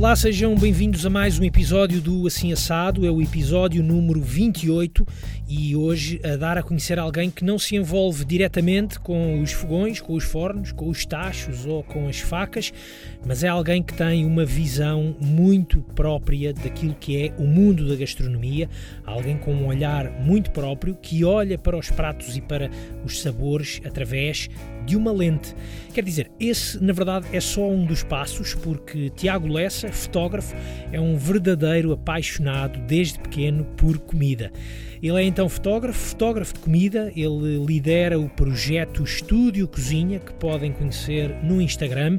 Olá, sejam bem-vindos a mais um episódio do Assim Assado, é o episódio número 28 e hoje a dar a conhecer alguém que não se envolve diretamente com os fogões, com os fornos, com os tachos ou com as facas, mas é alguém que tem uma visão muito própria daquilo que é o mundo da gastronomia, alguém com um olhar muito próprio que olha para os pratos e para os sabores através de uma lente. Quer dizer, esse na verdade é só um dos passos, porque Tiago Lessa, fotógrafo, é um verdadeiro apaixonado desde pequeno por comida. Ele é então fotógrafo, fotógrafo de comida, ele lidera o projeto Estúdio Cozinha, que podem conhecer no Instagram,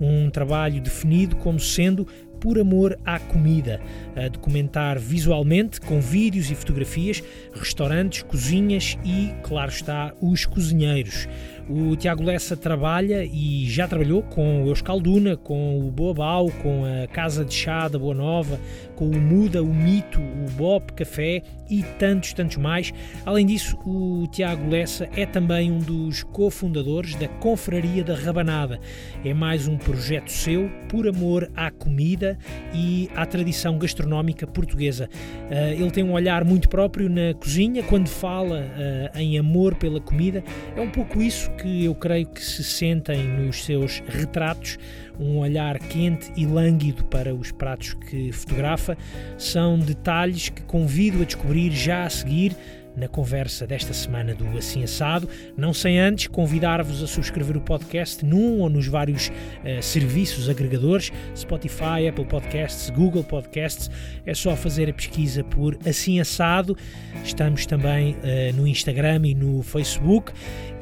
um trabalho definido como sendo por amor à comida, a documentar visualmente, com vídeos e fotografias, restaurantes, cozinhas e, claro está, os cozinheiros. O Tiago Lessa trabalha e já trabalhou com o Euskalduna, com o Boabau, com a Casa de Chá da Boa Nova, com o Muda, o Mito, o Bop Café e tantos, tantos mais. Além disso, o Tiago Lessa é também um dos cofundadores da Confraria da Rabanada. É mais um projeto seu por amor à comida e à tradição gastronómica portuguesa. Uh, ele tem um olhar muito próprio na cozinha, quando fala uh, em amor pela comida, é um pouco isso que eu creio que se sentem nos seus retratos, um olhar quente e lânguido para os pratos que fotografa, são detalhes que convido a descobrir já a seguir na conversa desta semana do Assim Assado. Não sem antes convidar-vos a subscrever o podcast num ou nos vários uh, serviços agregadores, Spotify, Apple Podcasts, Google Podcasts. É só fazer a pesquisa por Assim Assado. Estamos também uh, no Instagram e no Facebook.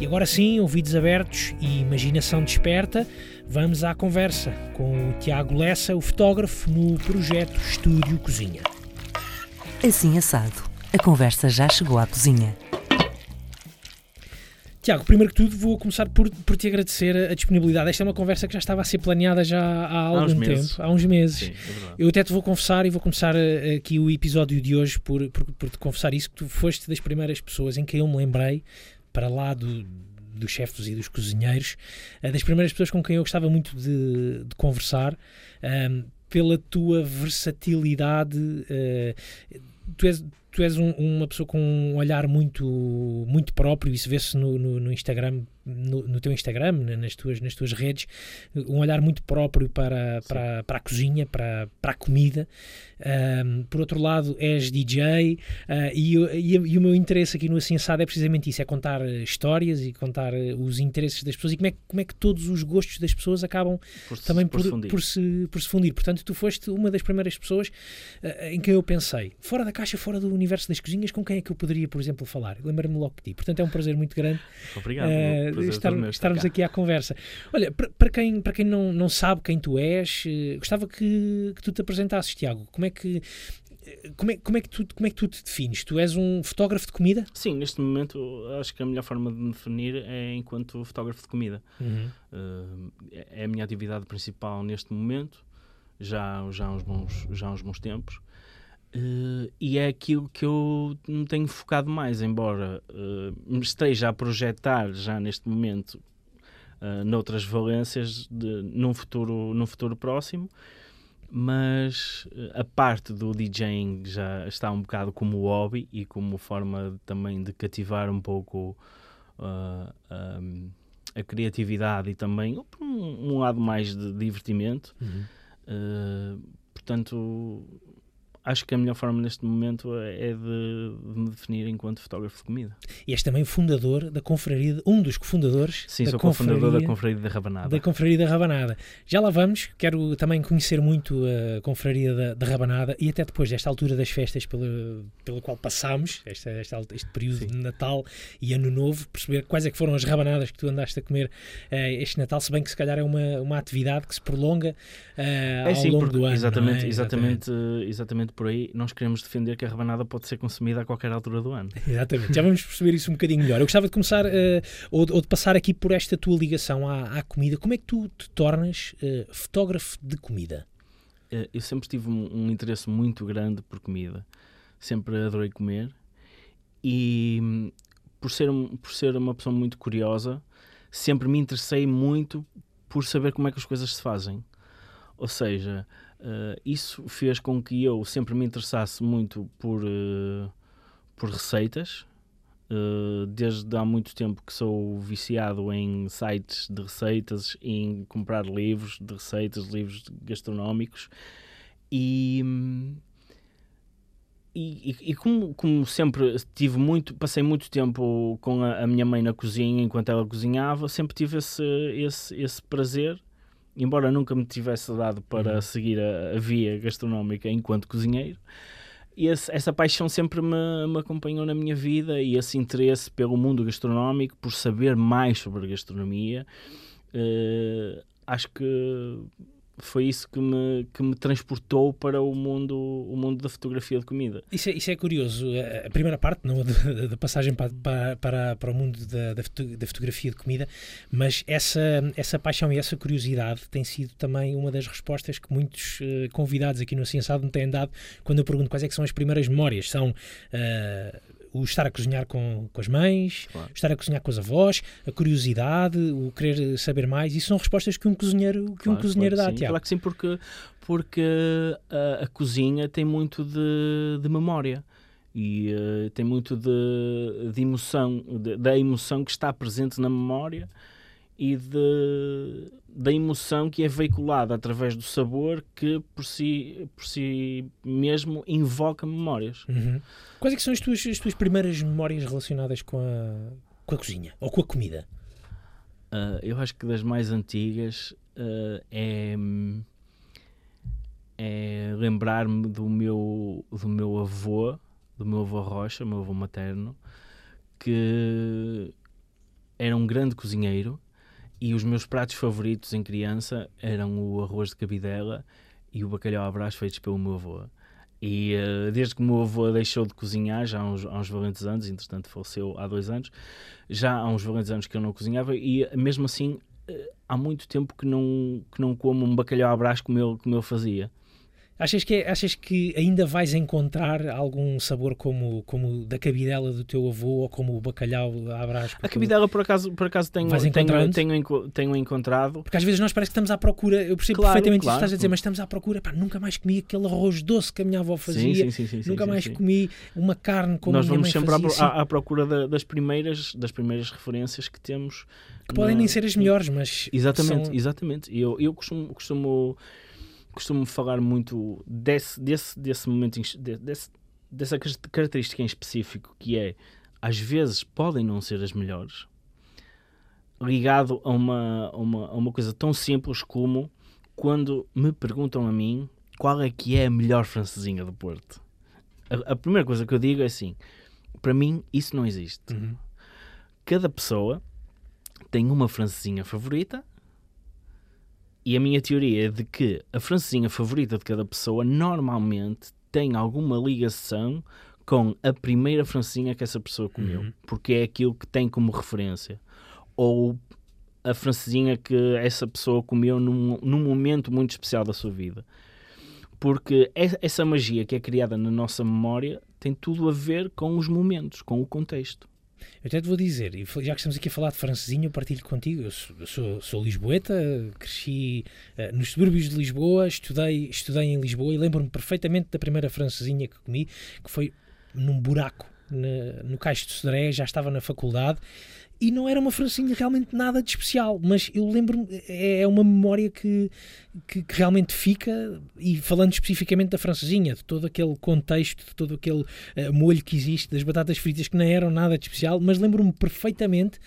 E agora sim, ouvidos abertos e imaginação desperta, vamos à conversa com o Tiago Lessa, o fotógrafo, no projeto Estúdio Cozinha. Assim Assado a conversa já chegou à cozinha. Tiago, primeiro que tudo vou começar por, por te agradecer a disponibilidade. Esta é uma conversa que já estava a ser planeada já há algum há tempo, há uns meses. Sim, é eu até te vou confessar e vou começar eh, aqui o episódio de hoje por, por, por te confessar isso, que tu foste das primeiras pessoas em que eu me lembrei, para lá do, dos chefes e dos cozinheiros, eh, das primeiras pessoas com quem eu gostava muito de, de conversar, um, ehm, pela tua versatilidade. Uh, tu és, tu és um, uma pessoa com um olhar muito, muito próprio, isso vê-se no, no, no, Instagram, no, no, teu Instagram, nas tuas, nas tuas redes, um olhar muito próprio para, para, para a cozinha, para, para a comida. Um, por outro lado, és DJ uh, ah, e, e, e, o meu interesse aqui no Assim Assado é precisamente isso: é contar histórias e contar os interesses das pessoas e como é, como é que todos os gostos das pessoas acabam por também por, por, por, se, por se fundir. Portanto, tu foste uma das primeiras pessoas uh, em que eu pensei, fora da caixa, fora do universo das cozinhas, com quem é que eu poderia, por exemplo, falar? Lembro-me logo de ti. Portanto, é um prazer muito grande Obrigado, uh, estar, estarmos aqui à conversa. Olha, para quem, para quem não, não sabe quem tu és, gostava que, que tu te apresentasses, Tiago. Como é é que como é, como, é que tu, como é que tu te defines? Tu és um fotógrafo de comida? Sim, neste momento acho que a melhor forma de me definir é enquanto fotógrafo de comida. Uhum. Uh, é a minha atividade principal neste momento, já, já, há, uns bons, já há uns bons tempos. Uh, e é aquilo que eu me tenho focado mais, embora uh, me esteja a projetar já neste momento uh, noutras valências de, num, futuro, num futuro próximo mas a parte do DJing já está um bocado como hobby e como forma também de cativar um pouco uh, um, a criatividade e também um, um, lado mais de divertimento. Uhum. Uh, portanto, acho que a melhor forma neste momento é de, de, me definir enquanto fotógrafo de comida. E és também fundador da confraria, um dos cofundadores Sim, da sou cofundador da confraria da Rabanada. Da confraria da Rabanada. Já lá vamos, quero também conhecer muito a confraria da, da Rabanada e até depois desta altura das festas pela, pela qual passamos, esta, esta, este período Sim. de Natal e Ano Novo, perceber quais é que foram as rabanadas que tu andaste a comer uh, este Natal, se bem que se calhar é uma, uma atividade que se prolonga uh, é, ao sim, longo do ano. Exatamente, é? exatamente, exatamente, exatamente por aí, nós queremos defender que a rabanada pode ser consumida a qualquer altura do ano. Exatamente, já vamos perceber isso um bocadinho melhor. Eu gostava de começar, uh, ou, ou, de passar aqui por esta tua ligação à, à comida. Como é que tu te tornas uh, fotógrafo de comida? Uh, eu sempre tive um, um, interesse muito grande por comida. Sempre adorei comer e hum, por ser, por ser uma pessoa muito curiosa, sempre me interessei muito por saber como é que as coisas se fazem. Ou seja, Uh, isso fez com que eu sempre me interessasse muito por, uh, por receitas. Uh, desde há muito tempo que sou viciado em sites de receitas, em comprar livros de receitas, livros gastronómicos. E, e, e, como, como, sempre tive muito, passei muito tempo com a, a, minha mãe na cozinha enquanto ela cozinhava, sempre tive esse, esse, esse prazer embora nunca me tivesse dado para uhum. seguir a, a, via gastronómica enquanto cozinheiro, esse, essa paixão sempre me, me, acompanhou na minha vida e esse interesse pelo mundo gastronómico, por saber mais sobre a gastronomia, uh, acho que foi isso que me, que me transportou para o mundo, o mundo da fotografia de comida. Isso é, isso é curioso. A primeira parte, não da passagem para, para, para, o mundo da, da, da, fotografia de comida, mas essa, essa paixão e essa curiosidade tem sido também uma das respostas que muitos uh, convidados aqui no Ciênciado me têm dado quando eu pergunto quais é são as primeiras memórias. São. Uh, o estar a cozinhar com, com as mães, claro. estar a cozinhar com os avós, a curiosidade, o querer saber mais, isso são respostas que um cozinheiro, que claro, um cozinheiro claro dá, sim. Claro que sim, porque, porque a, a cozinha tem muito de, de memória e uh, tem muito de, de emoção, de, da emoção que está presente na memória e de, da emoção que é veiculada através do sabor que por si, por si mesmo invoca memórias. Uhum. Quais é são as tuas, as tuas primeiras memórias relacionadas com a, com a cozinha ou com a comida? Uh, eu acho que das mais antigas uh, é, é lembrar-me do meu, do meu avô, do meu avô Rocha, meu avô materno, que era um grande cozinheiro e os meus pratos favoritos em criança eram o arroz de cabidela e o bacalhau à brás feitos pelo meu avô. E uh, desde que o meu avô deixou de cozinhar, já há uns, há uns valentes anos, entretanto faleceu há dois anos, já há uns valentes anos que eu não cozinhava e mesmo assim uh, há muito tempo que não, que não como um bacalhau à brás como ele, como ele fazia. Achas que, é, achas que ainda vais encontrar algum sabor como, como da cabidela do teu avô ou como o bacalhau à brás? A cabidela, por acaso, por acaso tenho, tenho, tenho, tenho, encontrado. Porque às vezes nós parece que estamos à procura, eu percebo claro, perfeitamente claro. isso que estás a dizer, mas estamos à procura, pá, nunca mais comi aquele arroz doce que a minha avó fazia, sim, sim, sim, nunca mais comi uma carne como nós a minha mãe fazia. Nós vamos sempre à, procura da, das, primeiras, das primeiras referências que temos. Que podem nem ser as melhores, mas. Exatamente, exatamente. Eu, eu costumo, costumo costumo falar muito desse, desse, desse momento, desse, dessa característica em específico, que é às vezes podem não ser as melhores, ligado a uma, a uma, a uma coisa tão simples como quando me perguntam a mim qual é que é a melhor francesinha do Porto. A, a primeira coisa que eu digo é assim: para mim, isso não existe. Uhum. Cada pessoa tem uma francesinha favorita e a minha teoria é de que a francesinha favorita de cada pessoa normalmente tem alguma ligação com a primeira francesinha que essa pessoa comeu, uhum. porque é aquilo que tem como referência. Ou a francesinha que essa pessoa comeu num, num momento muito especial da sua vida. Porque essa magia que é criada na nossa memória tem tudo a ver com os momentos, com o contexto. Eu até te vou dizer, já que estamos aqui a falar de francesinho, eu partilho contigo. Eu sou, sou, sou lisboeta, cresci uh, nos subúrbios de Lisboa, estudei, estudei em Lisboa e lembro-me perfeitamente da primeira francesinha que comi, que foi num buraco no Caixo de Sodré, já estava na faculdade e não era uma francesinha realmente nada de especial, mas eu lembro-me, é, é uma memória que, que, que, realmente fica, e falando especificamente da francesinha, de todo aquele contexto, de todo aquele uh, molho que existe, das batatas fritas que não eram nada de especial, mas lembro-me perfeitamente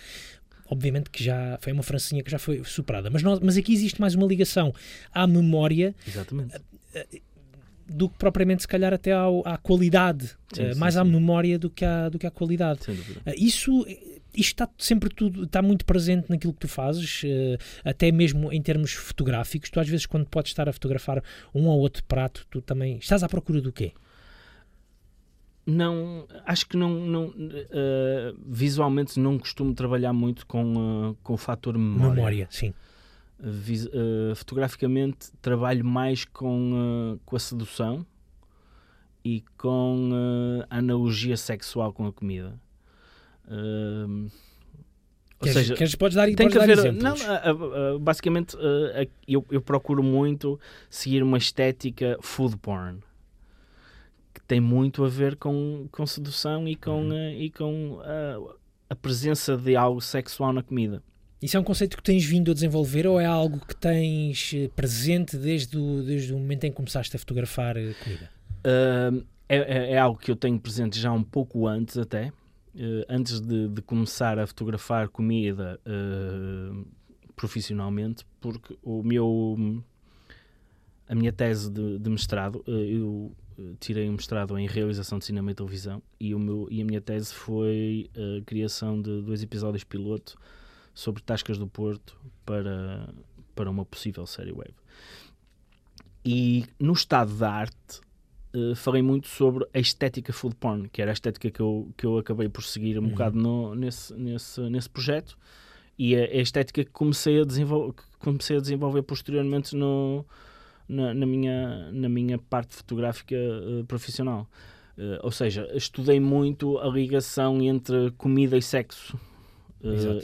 obviamente que já foi uma francesinha que já foi superada, mas, nós, mas aqui existe mais uma ligação à memória. Exatamente. Eh, eh, do que propriamente se calhar até ao, à qualidade, sim, sim, mais sim. à memória do que à, do que à qualidade. Isso isto está sempre tudo, está muito presente naquilo que tu fazes, uh, até mesmo em termos fotográficos. Tu às vezes quando podes estar a fotografar um ou outro prato, tu também estás à procura do quê? Não, acho que não, não uh, visualmente não costumo trabalhar muito com, uh, com o fator memória. Memória, sim. Vis, fotograficamente trabalho mais com, com a sedução e com a analogia sexual com a comida Queres, seja, queres, podes dar, tem podes que haver, exemplos. Não, basicamente, eu, eu procuro muito seguir uma estética food porn que tem muito a ver com, com sedução e com, uhum. e com a presença de algo sexual na comida. Isso é um conceito que tens vindo a desenvolver ou é algo que tens eh, presente desde o, desde o momento em que começaste a fotografar eh, comida? Uh, é, é, é, algo que eu tenho presente já um pouco antes até. Uh, antes de, de, começar a fotografar comida uh, profissionalmente, porque o meu a minha tese de, de mestrado, eu tirei um mestrado em realização de cinema e televisão e, o meu, e a minha tese foi a criação de dois episódios piloto sobre Tascas do Porto para, para uma possível série web. E no estado da arte uh, falei muito sobre a estética food porn, que era a estética que eu, que eu acabei por seguir um uhum. bocado no, nesse, nesse, nesse projeto e a, a estética que comecei a, desenvol que comecei a desenvolver posteriormente no, na, na, minha, na minha parte fotográfica uh, profissional. Uh, ou seja, estudei muito a ligação entre comida e sexo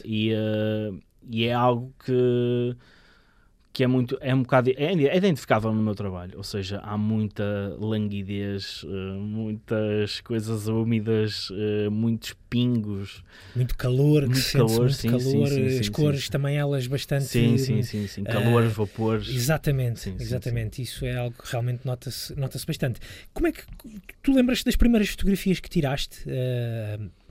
e, e é algo que, que é muito é um bocado é, é identificável no meu trabalho. Ou seja há muita languidez uh, muitas coisas úmidas muitos pingos. Muito calor muito calor, muito sim, calor sim, sim, as cores também elas bastante sim sim sim, sim. calor uh, vapores. exatamente exatamente. isso é algo que realmente nota-se nota-se bastante. Como é que tu lembras das primeiras fotografias que tiraste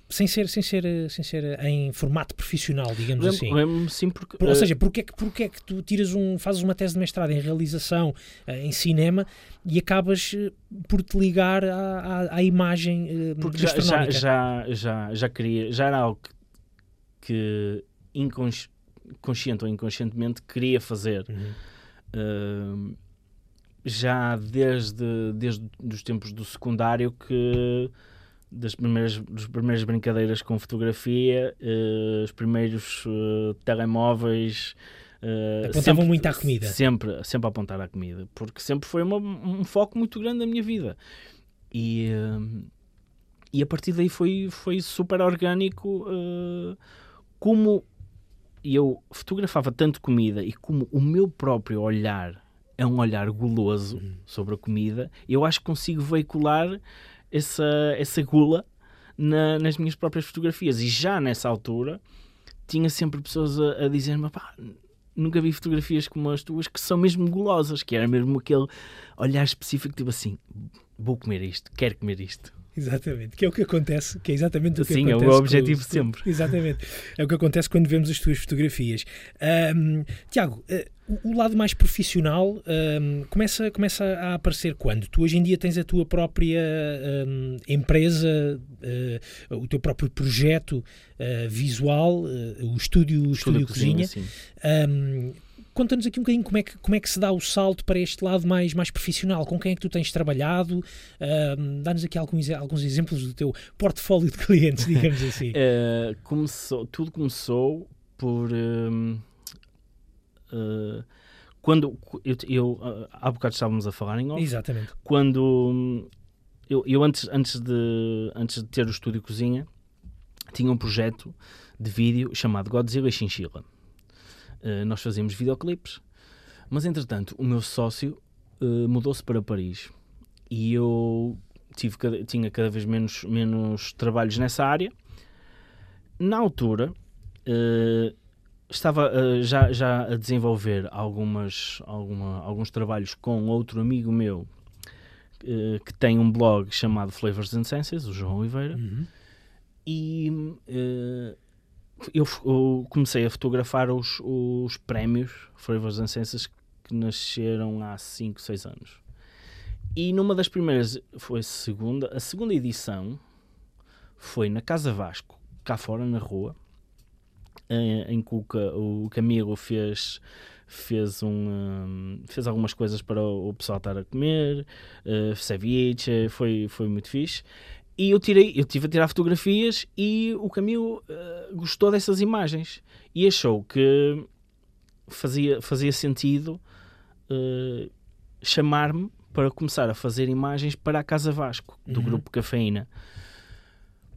sem ser, sem ser, sem ser em formato profissional, digamos lembro, assim. Lembro-me sim porque... Por, ou seja, porque é, que, porque é que tu tiras um, fazes uma tese de mestrado em realização uh, em cinema e acabas uh, por te ligar à, à, à imagem uh, porque já, já, já, já, já queria, já era algo que, inconsciente ou inconscientemente queria fazer. Uhum. já desde, desde os tempos do secundário que das primeiras, das primeiras brincadeiras com fotografia, uh, os primeiros uh, telemóveis. Uh, Apontavam sempre, muito à comida. Sempre, sempre a apontar à comida, porque sempre foi uma, um foco muito grande da minha vida. E, e a partir daí foi, foi super orgânico como eu fotografava tanto comida e como o meu próprio olhar é um olhar goloso uhum. sobre a comida, eu acho que consigo veicular essa, essa gula na, nas minhas próprias fotografias. E já nessa altura tinha sempre pessoas a, a dizer-me: nunca vi fotografias como as tuas que são mesmo gulosas, que era mesmo aquele olhar específico, tipo assim: vou comer isto, quero comer isto. Exatamente, que é o que acontece, que é exatamente o que Sim, acontece. Sim, é o objetivo com, sempre. Exatamente, é o que acontece quando vemos as tuas fotografias. Um, Tiago, uh, o lado mais profissional um, começa, começa a aparecer quando? Tu hoje em dia tens a tua própria um, empresa, uh, o teu próprio projeto uh, visual, o estúdio, o estúdio, estúdio Cozinha. cozinha conta-nos aqui um bocadinho como é, que, como é que se dá o salto para este lado mais, mais profissional, com quem é que tu tens trabalhado, uh, dá-nos aqui alguns, alguns exemplos do teu portfólio de clientes, digamos assim. uh, começou, tudo começou por... Uh, quando eu, eu há bocado estávamos a falar em off. Exatamente. Quando eu, eu antes, antes, de, antes de ter o estúdio cozinha, tinha um projeto de vídeo chamado Godzilla e Chinchilla uh, nós fazíamos videoclipes, mas entretanto o meu sócio uh, mudou-se para Paris e eu tive, tinha cada vez menos, menos trabalhos nessa área. Na altura, uh, estava uh, já, já a desenvolver algumas, alguma, alguns trabalhos com outro amigo meu uh, que tem um blog chamado Flavors and Senses, o João Oliveira, uhum. e eu, eu, comecei a fotografar os, os prémios Flavors and que nasceram há 5, 6 anos. E numa das primeiras, foi segunda, a segunda edição foi na Casa Vasco, cá fora na rua, em, em que o, o Camilo fez fez um, um, fez algumas coisas para o, pessoal estar a comer, uh, ceviche, foi, foi muito fixe. E eu tirei, eu tive a tirar fotografias e o Camilo uh, gostou dessas imagens e achou que fazia, fazia sentido uh, chamar-me para começar a fazer imagens para a Casa Vasco, do uhum. grupo Cafeína.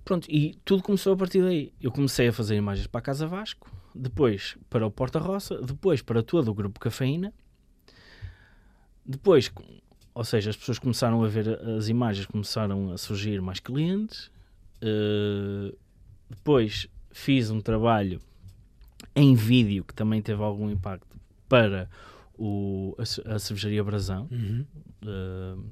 Pronto, e tudo começou a partir daí. Eu comecei a fazer imagens para a Casa Vasco, depois para o Porta Roça, depois para todo o grupo Cafeína. Depois, ou seja, as pessoas começaram a ver as imagens, começaram a surgir mais clientes. Uh, depois fiz um trabalho em vídeo que também teve algum impacto para o, a, a cervejaria Brasão. Uhum. Uh,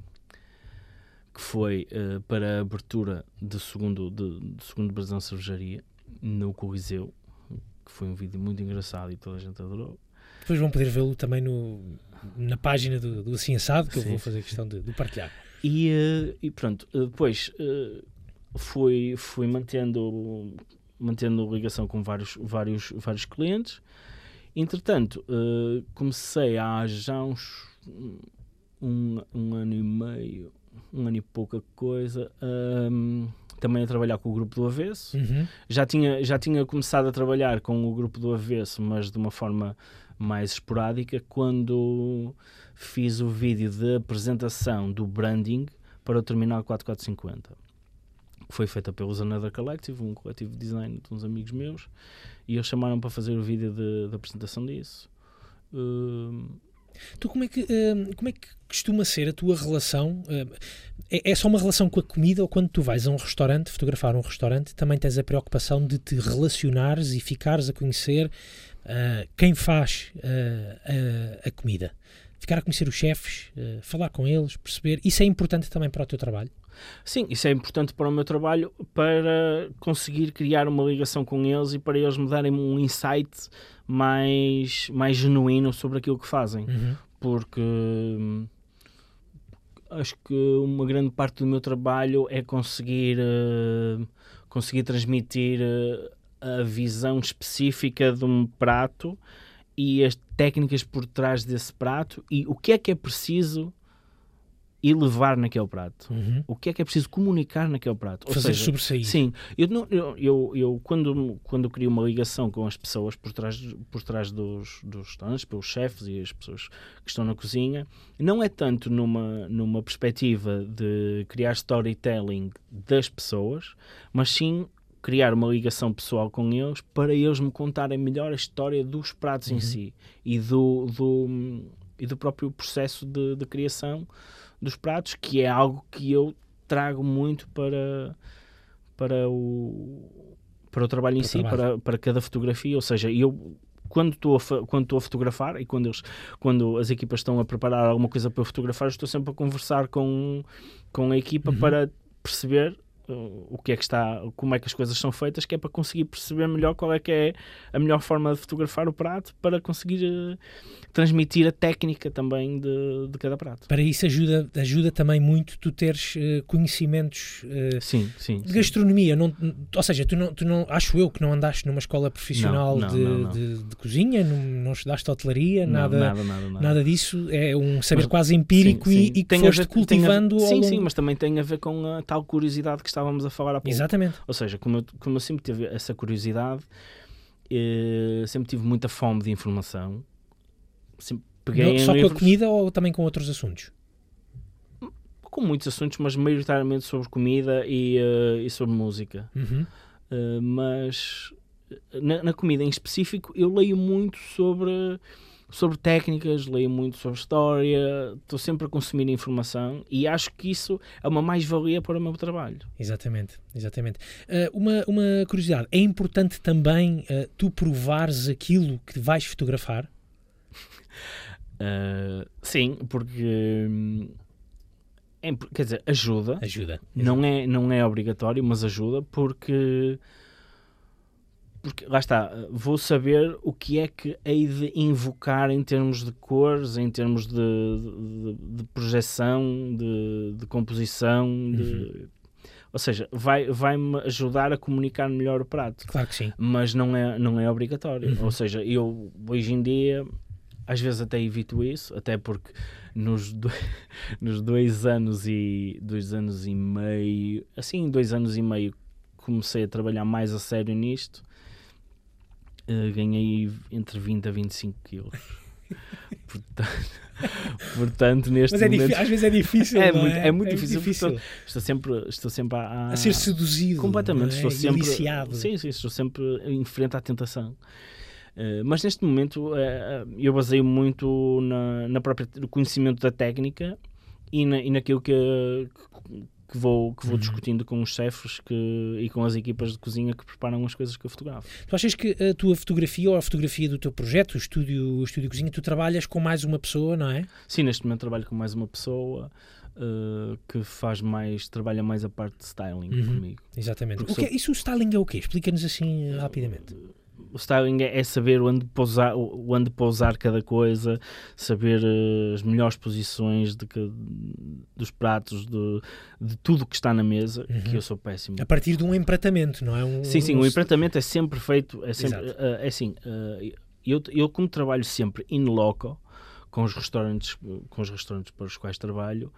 que foi uh, para a abertura do segundo, de, de segundo Brasão Cervejaria no Coliseu, que foi um vídeo muito engraçado e toda a gente adorou. Depois vão poder vê-lo também no, na página do, do Assim Assado, que Sim. eu vou fazer questão de, de partilhar. E, uh, e pronto, uh, depois uh, fui, fui mantendo, mantendo ligação com vários, vários, vários clientes. Entretanto, comecei há já uns um, um ano e meio, um ano e pouca coisa, um, também a trabalhar com o grupo do Avesso. Uhum. Já, tinha, já tinha começado a trabalhar com o grupo do Avesso, mas de uma forma mais esporádica, quando fiz o vídeo de apresentação do branding para o Terminal 4450. Que foi feita pelos Another Collective, um coletivo de design de uns amigos meus, e eles chamaram para fazer o vídeo de, de apresentação disso. Uh, Tu como é que, uh, como é que costuma ser a tua relação? Uh, é, é, só uma relação com a comida ou quando tu vais a um restaurante, fotografar um restaurante, também tens a preocupação de te relacionares e ficares a conhecer uh, quem faz a, a, comida? Ficar a conhecer os chefes, falar com eles, perceber. Isso é importante também para o teu trabalho? Sim, isso é importante para o meu trabalho para conseguir criar uma ligação com eles e para eles me darem um insight mais, mais genuíno sobre aquilo que fazem. Uhum. Porque hum, acho que uma grande parte do meu trabalho é conseguir, uh, conseguir transmitir uh, a visão específica de um prato e as técnicas por trás desse prato e o que é que é preciso e levar naquele prato. Uhum. O que é que é preciso comunicar naquele prato? Ou Fazer seja, sobressair. Sim, eu, não, eu, eu, eu, quando, quando crio uma ligação com as pessoas por trás, por trás dos, dos restaurantes, pelos chefes e as pessoas que estão na cozinha, não é tanto numa, numa perspectiva de criar storytelling das pessoas, mas sim criar uma ligação pessoal com eles para eles me contarem melhor a história dos pratos uhum. em si e do, do, e do próprio processo de, de criação dos pratos, que é algo que eu trago muito para, para, o, para o trabalho em para si, trabalho. Para, para cada fotografia. Ou seja, eu quando estou a, quando estou a fotografar e quando, eles, quando as equipas estão a preparar alguma coisa para fotografar, estou sempre a conversar com, com a equipa uhum. para perceber o que é que está, como é que as coisas são feitas, que é para conseguir perceber melhor qual é que é a melhor forma de fotografar o prato para conseguir uh, transmitir a técnica também de, de cada prato. Para isso ajuda, ajuda também muito tu teres uh, conhecimentos uh, sim, sim, de gastronomia, não, ou seja, tu não, tu não, acho eu que não andaste numa escola profissional não, não, de, não, de, de, cozinha, não, não estudaste hotelaria, nada, nada, nada, nada, disso, é um saber mas, quase empírico e, e que foste ver, cultivando. A, sim, sim, mas também tem a ver com a tal curiosidade que está estávamos a falar há pouco. Exatamente. Ou seja, como eu, como eu sempre tive essa curiosidade, eh, sempre tive muita fome de informação. Sempre peguei Não, só com a comida ou também com outros assuntos? Com muitos assuntos, mas maioritariamente sobre comida e, uh, e sobre música. Uhum. Uh, mas na, na, comida em específico, eu leio muito sobre sobre técnicas, leio muito sobre história, estou sempre a consumir informação e acho que isso é uma mais-valia para o meu trabalho. Exatamente, exatamente. Uh, uma, uma curiosidade, é importante também uh, tu provares aquilo que vais fotografar? Uh, sim, porque hum, é, quer dizer, ajuda. Ajuda. Não é, não é obrigatório, mas ajuda porque porque lá está, vou saber o que é que hei de invocar em termos de cores, em termos de, de, de projeção, de, de composição, uhum. ou seja, vai-me vai ajudar a comunicar melhor o prato. Claro que sim. Mas não é, não é obrigatório. Uhum. Ou seja, eu hoje em dia às vezes até evito isso, até porque nos, do, nos dois anos e dois anos e meio, assim, dois anos e meio comecei a trabalhar mais a sério nisto uh, ganhei entre 20 a 25 quilos. Portanto, portanto neste Mas é momento... às vezes é difícil, é, muito, é? é muito É difícil. difícil. Portanto, estou sempre, estou sempre a, a, A ser seduzido. completamente. é? Estou sempre, Eliciado. sim, sim, estou sempre em frente à tentação. Eh, mas neste momento eh, eu baseio muito na, na própria no conhecimento da técnica e, na, e naquilo que, que vou, que vou Uhum. discutindo com os chefes que, e com as equipas de cozinha que preparam as coisas que eu fotografo. Tu achas que a tua fotografia ou a fotografia do teu projeto, o estúdio, o estúdio Cozinha, tu trabalhas com mais uma pessoa, não é? Sim, neste momento trabalho com mais uma pessoa eh, que faz mais, trabalha mais a parte de styling Uhum. comigo. Exatamente. O que é- sou- isso o styling é o quê? Explica-nos assim rapidamente. O styling é, é saber onde pousar, onde pousar cada coisa, saber eh, as melhores posições de que- dos pratos, de, de tudo que está na mesa, Uhum. que eu sou péssimo. A partir de um empratamento, não é? Um, Sim, sim, um- o empratamento é sempre feito, é sempre, eh, é assim, eh, eu, eu como trabalho sempre in loco, com os restaurantes, com os restaurantes para os quais trabalho,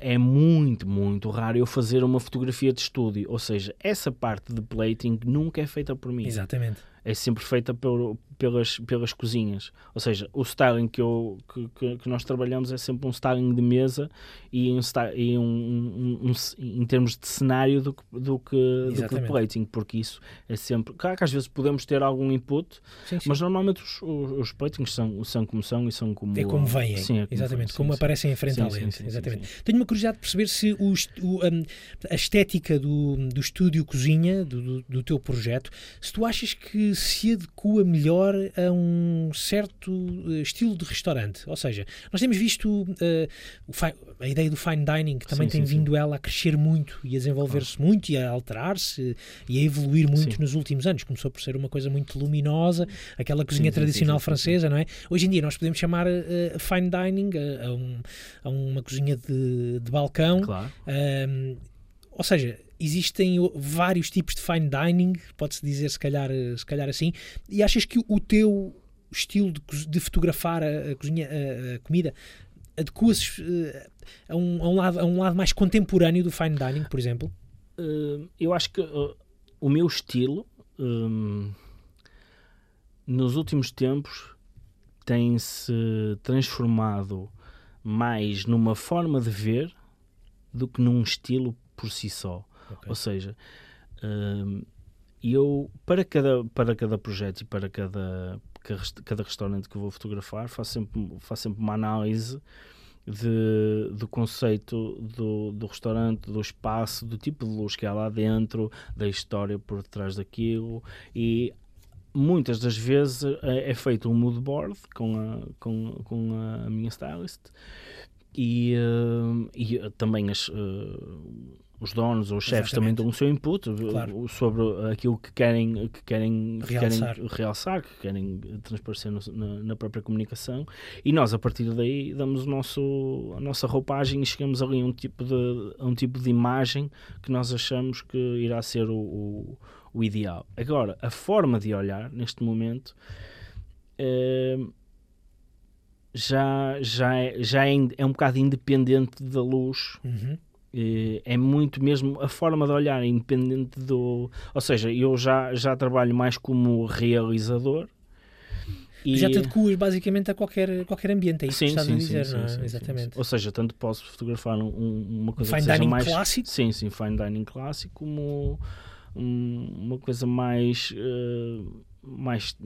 é muito, muito raro eu fazer uma fotografia de estúdio, ou seja, essa parte de plating nunca é feita por mim Exatamente. é sempre feita pelo- pelas, pelas cozinhas. Ou seja, o styling que, eu, que, que- que nós trabalhamos é sempre um styling de mesa e, um, e um, um- um- em termos de cenário do que, do, que, do que de plating, porque isso é sempre. Claro que às vezes podemos ter algum input, Sim, sim. mas normalmente os, os, os platings são, são como são e são como. É como vêm, Sim, é como exatamente, vêm, como aparecem em frente à lente. exatamente. Tenho uma curiosidade de perceber se o, o, a estética do, do estúdio cozinha, do, do, do teu projeto, se tu achas que se adequa melhor a um certo eh, estilo de restaurante. Ou seja, nós temos visto fi- a ideia do fine dining, que também Sim, tem sim, vindo ela a crescer muito e a desenvolver-se muito e a alterar-se e a evoluir muito Sim. nos últimos anos. Começou por ser uma coisa muito luminosa, aquela cozinha Sim, sim, sim, tradicional sim, sim, sim. francesa, não é? Hoje em dia nós podemos chamar eh, fine dining a, a um- a uma cozinha de, de balcão. Claro. Ahm, ou seja, existem vários tipos de fine dining, pode-se dizer se calhar, eh, se calhar assim, e achas que o teu estilo de, de fotografar a, a cozinha, a, a comida adequa-se eh, a, um, a, um lado, a um lado mais contemporâneo do fine dining, por exemplo? Uh, eu acho que uh, o meu estilo um, nos últimos tempos tem-se transformado mais numa forma de ver do que num estilo por si só. Ou seja, um, eu para cada, para cada projeto e para cada, cada rest- cada restaurante que vou fotografar faço sempre, faço sempre uma análise de, do conceito do, do restaurante, do espaço, do tipo de luz que há lá dentro, da história por detrás daquilo e muitas das vezes é, é feito um mood board com a, com, com a minha stylist e, eh, e também as, eh, os donos ou os chefes também dão o seu input Claro. sobre aquilo que querem, que querem, que Realçar. querem realçar, que querem transparecer no- na, na própria comunicação e nós a partir daí damos o nosso, a nossa roupagem e chegamos ali a um tipo de, um tipo de imagem que nós achamos que irá ser o, o, o ideal. Agora, a forma de olhar neste momento eh, já, já, é, já é, é um bocado independente da luz Uhum. Eh, é muito mesmo a forma de olhar, independente do. Ou seja, eu já, já trabalho mais como realizador. Tu já te adequas basicamente a qualquer, qualquer ambiente, é isso que estás a dizer, não é? Exatamente. Ou seja, tanto posso fotografar um- um- uma coisa Fine que seja mais. clássico? Sim, sim, fine dining clássico, como um- uma coisa mais. eh, mais,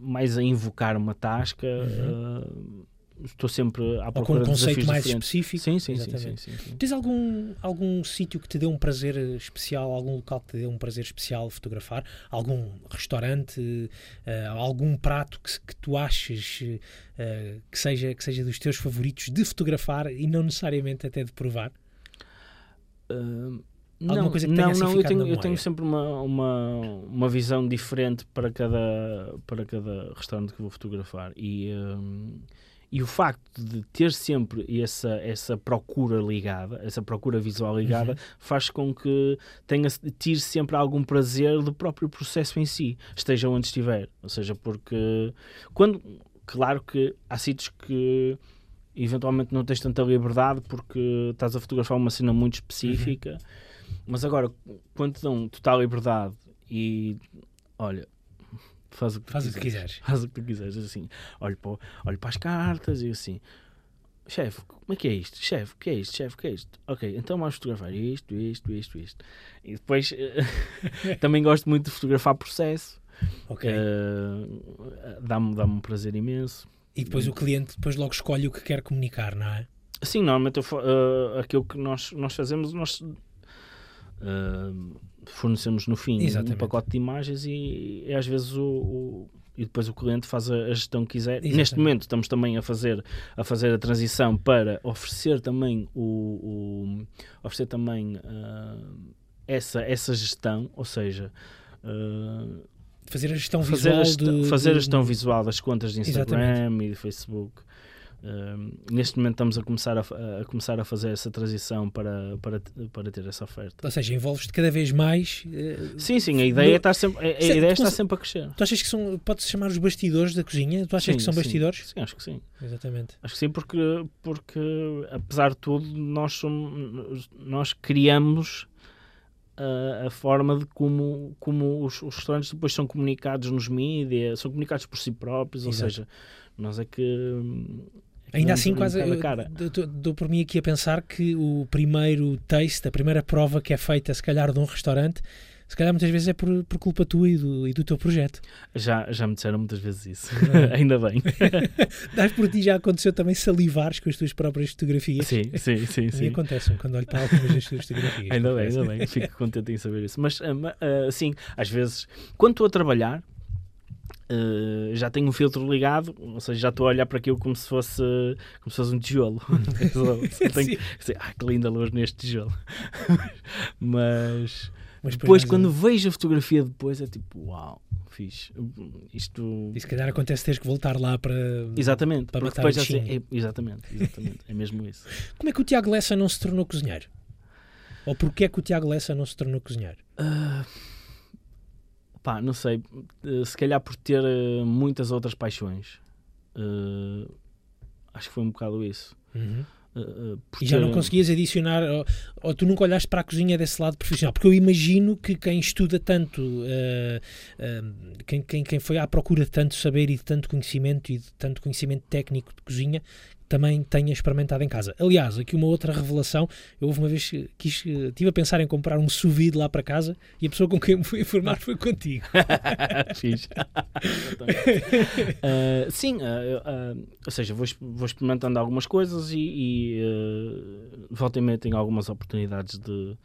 mais a invocar uma tasca. eh, estou sempre à Uhum. Ou com procura um conceito mais diferentes. específico. Sim, sim, sim, sim, sim, sim. Tens algum, algum sítio que te deu um prazer especial, algum local que te deu um prazer especial fotografar? Algum restaurante, eh, algum prato que, que tu aches eh, que, seja, que seja dos teus favoritos de fotografar e não necessariamente até de provar? Uh, Alguma não, coisa que tenha não, assim não, eu tenho, eu tenho sempre uma, uma, uma visão diferente para cada, para cada restaurante que vou fotografar e, um, e o facto de ter sempre essa, essa procura ligada, essa procura visual ligada, Uhum. faz com que tenha, tire sempre algum prazer do próprio processo em si, esteja onde estiver. Ou seja, porque quando, claro que há sítios que eventualmente não tens tanta liberdade porque estás a fotografar uma cena muito específica, mas agora, quando te dão total liberdade e olha, faz o que, faz tu o que quiseres. Faz o que tu quiseres. Assim, olho para, olho para as cartas e assim, chefe, como é que é isto? Chefe, o que é isto? Chefe, o que é isto? Ok, então vamos fotografar isto, isto, isto, isto. E depois também gosto muito de fotografar processo. Ok. Eh, dá-me, dá-me um prazer imenso. E depois o cliente depois logo escolhe o que quer comunicar, não é? Sim, normalmente eu eh, aquilo que nós, nós fazemos, nós eh, fornecemos no fim Exatamente. um pacote de imagens e, e às vezes o, o- e depois o cliente faz a, gestão que quiser. Exatamente. Neste momento estamos também a fazer a fazer a transição para oferecer também o, o- oferecer também ah, essa essa gestão, ou seja, ah, Fazer a gestão fazer, visual a gestão, de, fazer a gestão visual das contas de Instagram Exatamente. e de Facebook. Neste momento estamos a começar a, a começar a fazer essa transição para, para, para ter essa oferta. Ou seja, envolves-te cada vez mais. eh, Sim, sim, a ideia, No- está sempre, a, a ideia está cons- sempre a crescer. Tu achas que são. Pode-se chamar os bastidores da cozinha? Tu achas Sim, que são sim. bastidores? Sim, acho que sim. Exatamente. Acho que sim, porque, porque apesar de tudo, nós, somos, nós criamos a, a forma de como, como os, os restaurantes depois são comunicados nos mídias, são comunicados por si próprios, ou Exato. seja, nós é que. É Ainda assim, quase. dou- dou- Dou por mim aqui a pensar que o primeiro taste, a primeira prova que é feita, se calhar, de um restaurante, se calhar muitas vezes é por, por culpa tua e do, e do teu projeto. Já, já me disseram muitas vezes isso. Verdade. Ainda bem. Dás por ti já aconteceu também salivares com as tuas próprias fotografias. sim, sim, sim. Sim. acontece quando olho para algumas das tuas fotografias. Ainda bem, ainda bem. Fico contente em saber isso. Mas, ma- ah, sim, às vezes, quando estou a trabalhar, ah, já tenho um filtro ligado, ou seja, já estou a olhar para aquilo como se fosse, como se fosse um tijolo. Só tenho- Sim. assim, ah, que linda luz neste tijolo. Mas Mas depois, quando um- vejo a fotografia depois, é tipo, uau, fixe. Isto. E se calhar acontece teres que voltar lá para. Exatamente, para porque matar depois já sei, é, exatamente, exatamente, é mesmo isso. Como é que o Tiago Lessa não se tornou cozinheiro? Ou porquê é que o Tiago Lessa não se tornou cozinheiro? Ah, pá, não sei. eh, Se calhar por ter eh, muitas outras paixões. Eh, acho que foi um bocado isso. Eh, eh, por E já não conseguias adicionar, ou, ou tu nunca olhaste para a cozinha desse lado profissional? Porque eu imagino que quem estuda tanto, eh, eh, quem, quem, quem foi à procura de tanto saber e de tanto conhecimento e de tanto conhecimento técnico de cozinha, também tenha experimentado em casa. Aliás, aqui uma outra revelação, eu houve uma vez que quis, eh, estive a pensar em comprar um sous vide lá para casa e a pessoa com quem me fui informar foi contigo. Eh, sim, eh, eh, ou seja, vou, vou experimentando algumas coisas e, e volta e meia tenho algumas oportunidades de, de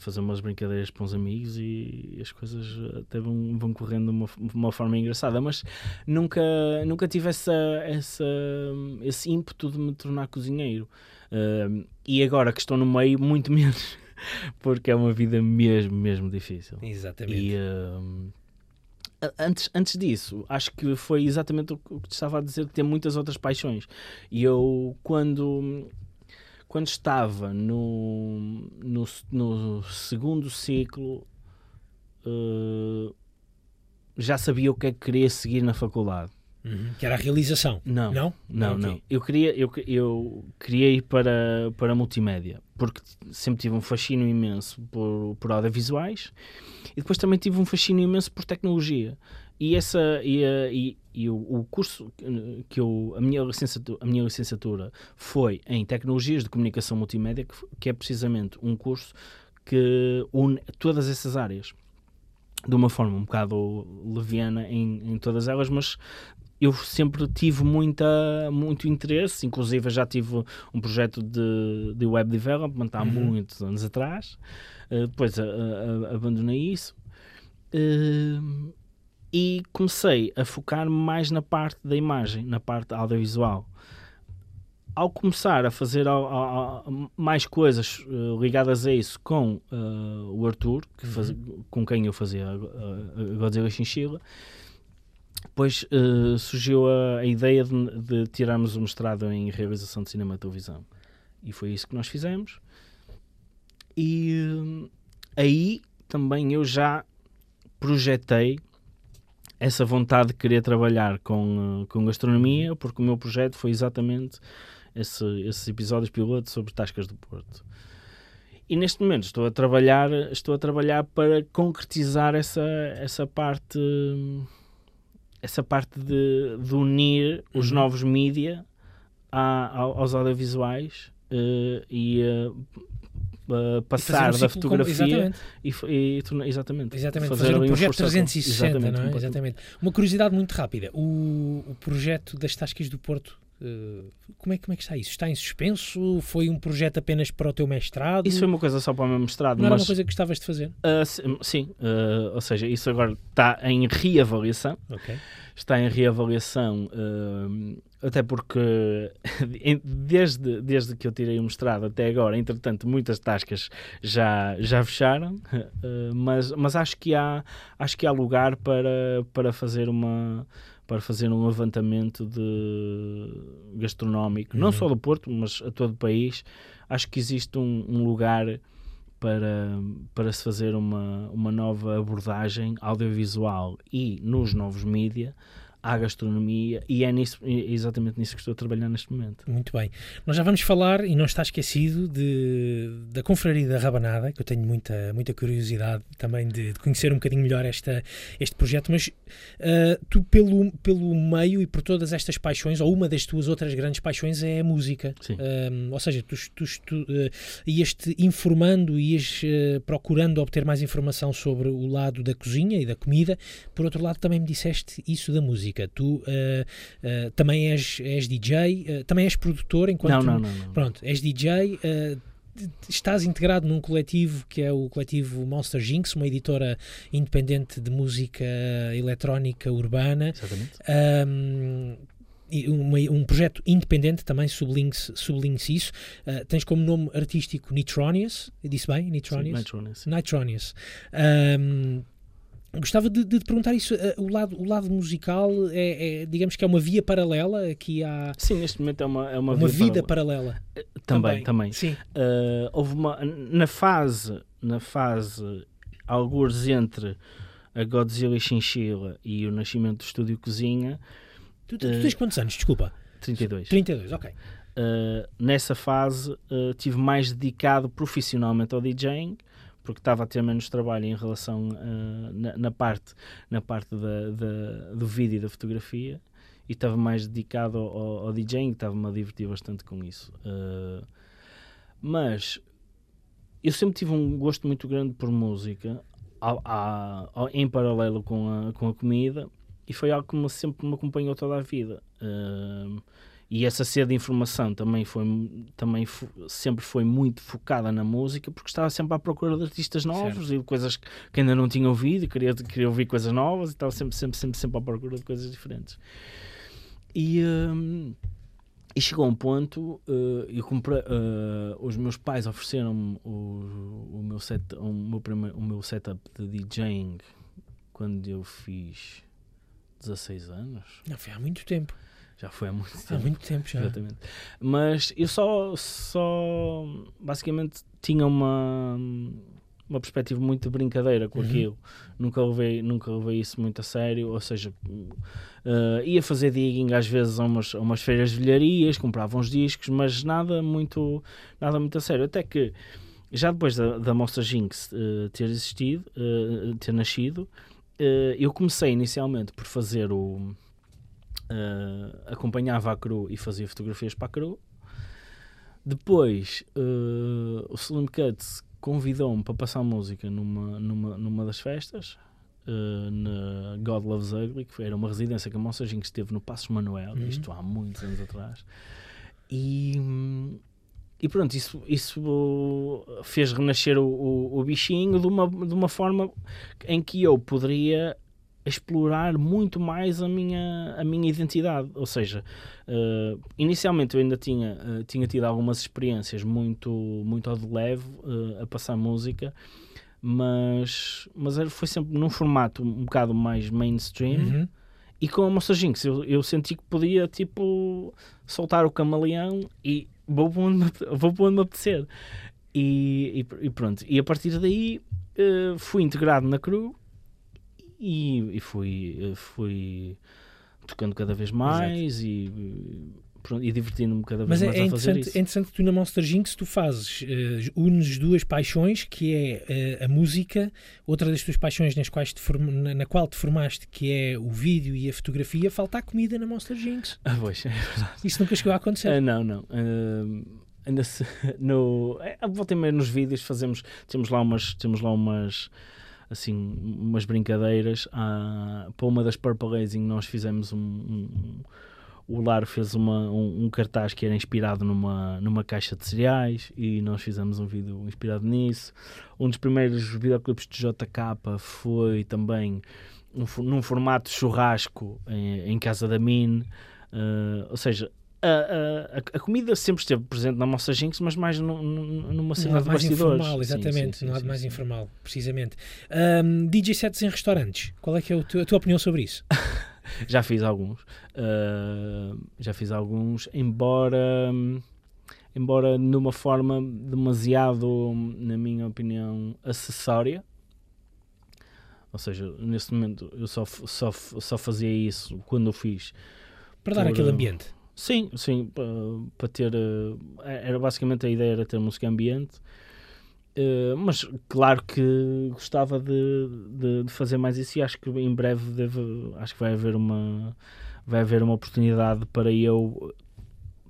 fazer umas brincadeiras para uns amigos e as coisas até vão, vão correndo de uma, uma forma engraçada, mas nunca, nunca tive essa, essa, esse ímpeto de me tornar cozinheiro. Eh, e agora que estou no meio, muito menos, porque é uma vida mesmo, mesmo difícil. Exatamente. E a- antes, antes disso, acho que foi exatamente o que te estava a dizer, ter muitas outras paixões. E eu, quando, quando estava no, no, no segundo ciclo, eh, já sabia o que é que queria seguir na faculdade. Uhum. Que era a realização. Não, Não? não, não. Eu queria, eu, eu queria ir para, para multimédia, porque sempre tive um fascínio imenso por, por audiovisuais e depois também tive um fascínio imenso por tecnologia. E, essa, e, a- e, e o, o curso que eu, a minha, licenciatura, a minha licenciatura foi em Tecnologias de Comunicação Multimédia, que, que é precisamente um curso que une todas essas áreas de uma forma um bocado leviana em, em todas elas, mas eu sempre tive muita, muito interesse, inclusive já tive um projeto de, de web development há Uhum. muitos anos atrás, eh, depois a- a- a- abandonei isso eh, e comecei a focar mais na parte da imagem, na parte audiovisual. Ao começar a fazer ao- ao- ao- mais coisas eh, ligadas a isso com eh, o Arthur, que faz- com quem eu fazia a, a- a Godzilla Chinchilla, depois eh, surgiu a, a ideia de, de tirarmos o mestrado em realização de cinema e televisão. E foi isso que nós fizemos. E eh, aí também eu já projetei essa vontade de querer trabalhar com, eh, com gastronomia, porque o meu projeto foi exatamente esse, esses episódios pilotos sobre Tascas do Porto. E neste momento estou a trabalhar, estou a trabalhar para concretizar essa, essa parte essa parte de, de unir os uhum. novos mídia aos audiovisuais uh, e uh, passar um da fotografia e, e, exatamente, exatamente fazer, fazer um projeto 360, exatamente, não é? Exatamente. Uma curiosidade muito rápida: o, o projeto das Tascas do Porto Uh, como, é, como é que está isso? Está em suspenso? Foi um projeto apenas para o teu mestrado? Isso foi uma coisa só para o meu mestrado. Não mas... era uma coisa que gostavas de fazer? Uh, sim, uh, ou seja, isso agora está em reavaliação. Okay. Está em reavaliação, até porque desde, desde que eu tirei o mestrado até agora, entretanto, muitas tascas já, já fecharam, mas, mas acho, que há, acho que há lugar para, para fazer uma para fazer um levantamento de gastronómico, uhum. não só do Porto, mas a todo o país. Acho que existe um, um lugar para, para se fazer uma, uma nova abordagem audiovisual e nos novos mídia à gastronomia e é, nisso, é exatamente nisso que estou a trabalhar neste momento. Muito bem. Nós já vamos falar, e não está esquecido, de, da Confraria da Rabanada, que eu tenho muita, muita curiosidade também de, de conhecer um bocadinho melhor esta, este projeto, mas uh, tu, pelo, pelo meio e por todas estas paixões, ou uma das tuas outras grandes paixões é a música. Uh, ou seja, tu, tu, tu uh, ias-te informando, ias uh, procurando obter mais informação sobre o lado da cozinha e da comida, por outro lado também me disseste isso da música música. Tu uh, uh, também és, és DJ, uh, também és produtor enquanto. Não, não, não. não. Pronto, és DJ. Estás integrado num coletivo que é o coletivo Monster Jinx, uma editora independente de música eletrónica urbana. Exatamente. Um, um, um, projeto independente, também sublinhe-se sublinhe isso. Uh, tens como nome artístico Nitronius, disse bem? Nitronius? Sim, Nitronius. Nitronius. Um, Gostava de, de, te perguntar isso. Uh, o, lado, o lado musical é, é, digamos que é uma via paralela aqui há. Sim, neste momento é uma, é uma, uma vida paralela. paralela. Uh, também, também. Sim. Uh, houve uma. Na fase. Na fase. Alguns entre a Godzilla e Chinchilla e o nascimento do estúdio Cozinha. Tu, tu, tu tens quantos anos? Desculpa. 32. 32, ok. nessa fase, tive mais dedicado profissionalmente ao DJing porque estava a ter menos trabalho em relação uh, na, na, parte, na parte da, da, do vídeo e da fotografia e estava mais dedicado ao, ao DJing, estava-me a divertir bastante com isso. Uh, mas eu sempre tive um gosto muito grande por música, em paralelo com a, com a comida, e foi algo que me, sempre me acompanhou toda a vida. Uh, e essa sede de informação também foi também sempre foi muito focada na música porque estava sempre à procura de artistas novos certo. e de coisas que ainda não tinha ouvido e queria, queria ouvir coisas novas e estava sempre, sempre, sempre, sempre à procura de coisas diferentes. E, um, e chegou um ponto uh, eu comprei, uh, os meus pais ofereceram-me o, o, meu set, o, meu primeiro, o meu setup de DJing quando eu fiz 16 anos. Não foi há muito tempo já foi há muito tempo. Há muito tempo já. Exatamente. Mas eu só, só basicamente tinha uma, uma perspectiva muito de brincadeira com uhum. aquilo. Nunca levei, nunca levei isso muito a sério. Ou seja, uh, ia fazer digging às vezes a umas, a umas feiras de velharias, comprava uns discos, mas nada muito, nada muito a sério. Até que já depois da, da Monster Jinx uh, ter existido, uh, ter nascido, eu comecei inicialmente por fazer o uh, acompanhava a Cru e fazia fotografias para a Cru. Depois, uh, o Slim Cuts convidou-me para passar música numa, numa, numa das festas, uh, na God Loves Ugly, que era uma residência que a Monster Jinx esteve no Passos Manuel, uhum. isto há muitos anos atrás. E, e pronto, isso, isso fez renascer o, o, o, bichinho de uma, de uma forma em que eu poderia explorar muito mais a minha, a minha identidade. Ou seja, uh, inicialmente eu ainda tinha, uh, tinha tido algumas experiências muito, muito ao de leve uh, a passar música, mas, mas foi sempre num formato um bocado mais mainstream. Uhum. E com a Monster Jinx eu, eu senti que podia tipo soltar o camaleão e vou para onde me, vou para onde me apetecer. E, e, e pronto, e a partir daí fui integrado na crew e, e fui, fui tocando cada vez mais Exato. e e divertindo-me cada vez Mas é, mais é a fazer isso. É interessante que tu na Monster Jinx tu fazes, uh, unes duas paixões, que é uh, a música, outra das tuas paixões nas quais form, na, na, qual te formaste, que é o vídeo e a fotografia, falta a comida na Monster Jinx. Ah, pois, é verdade. Isso nunca chegou a acontecer. Uh, não, não. ainda se, no, é, voltem meio nos vídeos, fazemos, temos lá umas, temos lá umas assim umas brincadeiras ah, para uma das Purple Racing nós fizemos um, um o Lar fez uma, um, um, cartaz que era inspirado numa, numa caixa de cereais e nós fizemos um vídeo inspirado nisso. Um dos primeiros videoclipes de JK foi também um, num formato churrasco em, em casa da Min. Uh, ou seja, a, a, a, comida sempre esteve presente na nossa Jinx, mas mais no, no, numa cena de mais bastidores. informal, exatamente, sim, sim, sim, mais informal, precisamente. Um, DJ sets em restaurantes, qual é, que é a tua, a tua opinião sobre isso? já fiz alguns. Uh, já fiz alguns, embora. Embora numa forma demasiado, na minha opinião, acessória. Ou seja, nesse momento eu só, só, só fazia isso quando eu fiz. Para dar por, aquele ambiente. Sim, sim, para, ter. Era basicamente a ideia era ter música ambiente Uh, mas claro que gostava de, de, de, fazer mais isso e acho que em breve deve, acho que vai haver uma vai haver uma oportunidade para eu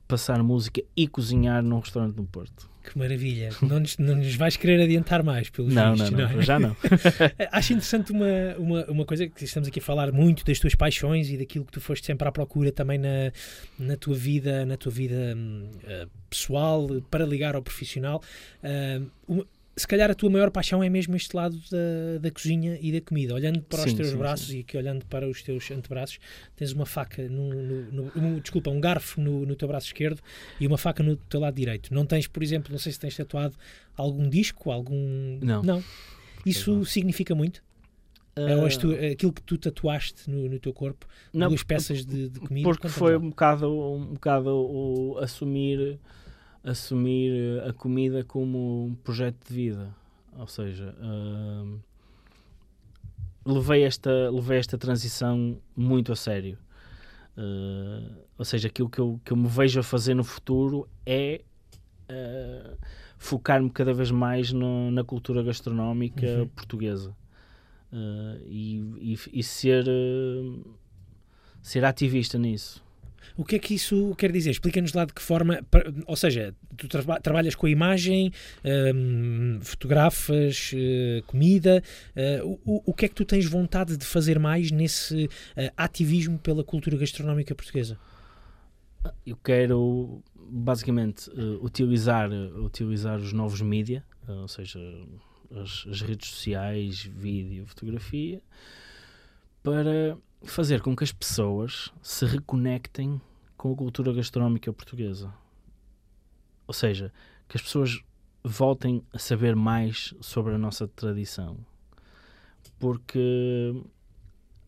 passar música e cozinhar num restaurante no Porto. Que maravilha! Não nos, não nos vais querer adiantar mais, pelos não, vistos, não, não, não, é? já não. Acho interessante uma, uma, uma coisa que estamos aqui a falar muito das tuas paixões e daquilo que tu foste sempre à procura também na, na tua vida, na tua vida uh, pessoal, para ligar ao profissional. Uh, uma, se calhar a tua maior paixão é mesmo este lado da, da cozinha e da comida. Olhando para sim, os teus sim, braços sim. e que olhando para os teus antebraços, tens uma faca, no, no, no, desculpa, um garfo no, no teu braço esquerdo e uma faca no teu lado direito. Não tens, por exemplo, não sei se tens tatuado algum disco, algum. Não. Não. Isso não. significa muito? Uh... Tu, aquilo que tu tatuaste no, no teu corpo, não, duas peças de, de comida? Porque foi um bocado, um bocado o assumir assumir eh, a comida como um projeto de vida. Ou seja, uh, levei, esta, levei esta transição muito a sério. Uh, ou seja, aquilo que eu, que eu me vejo a fazer no futuro é uh, focar-me cada vez mais no, na cultura gastronómica uhum. portuguesa e, e, e, ser, ser ativista nisso. O que é que isso quer dizer? Explica-nos lá de que forma, ou seja, tu tra trabalhas com a imagem, um, fotografas, uh, comida, uh, o, o que é que tu tens vontade de fazer mais nesse uh, ativismo pela cultura gastronómica portuguesa? Eu quero basicamente utilizar, utilizar os novos mídia, ou seja, as, as redes sociais, vídeo, fotografia, para fazer com que as pessoas se reconectem com a cultura gastronómica portuguesa. Ou seja, que as pessoas voltem a saber mais sobre a nossa tradição. Porque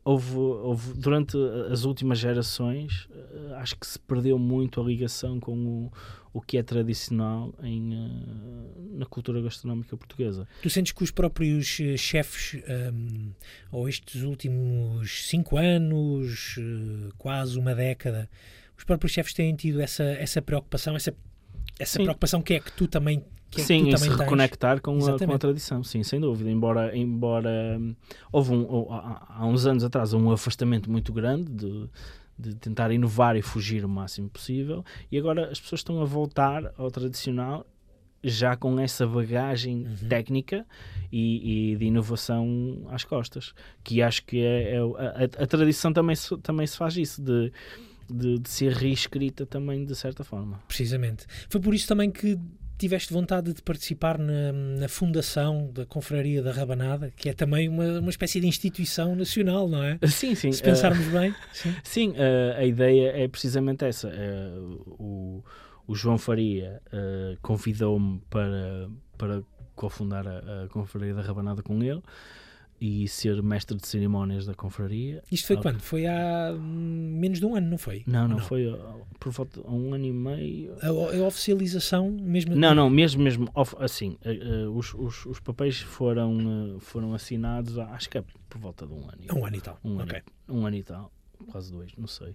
houve, houve durante as últimas gerações, eh, acho que se perdeu muito a ligação com o, o que é tradicional em, uh, na cultura gastronómica portuguesa. Tu sentes que os próprios uh, chefes, um, ehm, ou estes últimos cinco anos, quase uma década, os próprios chefes têm tido essa, essa preocupação, essa, essa preocupação que é que tu também que é sim, em se reconectar com a, com a, tradição, sim, sem dúvida. Embora, embora hum, houve um, há, uns anos atrás um afastamento muito grande de, de tentar inovar e fugir o máximo possível, e agora as pessoas estão a voltar ao tradicional já com essa bagagem uhum. técnica e, e, de inovação às costas, que acho que é, é a, a, tradição também se, também se faz isso, de, de, de ser reescrita também de certa forma. Precisamente. Foi por isso também que tiveste vontade de participar na, na, fundação da Confraria da Rabanada, que é também uma, uma espécie de instituição nacional, não é? Sim, sim. Se pensarmos uh, bem. Sim, sim uh, a ideia é precisamente essa. Uh, o, o, João Faria convidou-me para, para cofundar a, a Confraria da Rabanada com ele e ser mestre de cerimónias da confraria. Isto foi quando? Foi há menos de um ano, não foi? Não, não, não. foi uh, por volta de um ano e meio. A, a oficialização mesmo? Não, não, mesmo, mesmo, assim, uh, uh, os, os, os, papéis foram, foram assinados, acho que é por volta de um ano. Um ano e tal, um ok. Ano, um ano e tal, quase dois, não sei.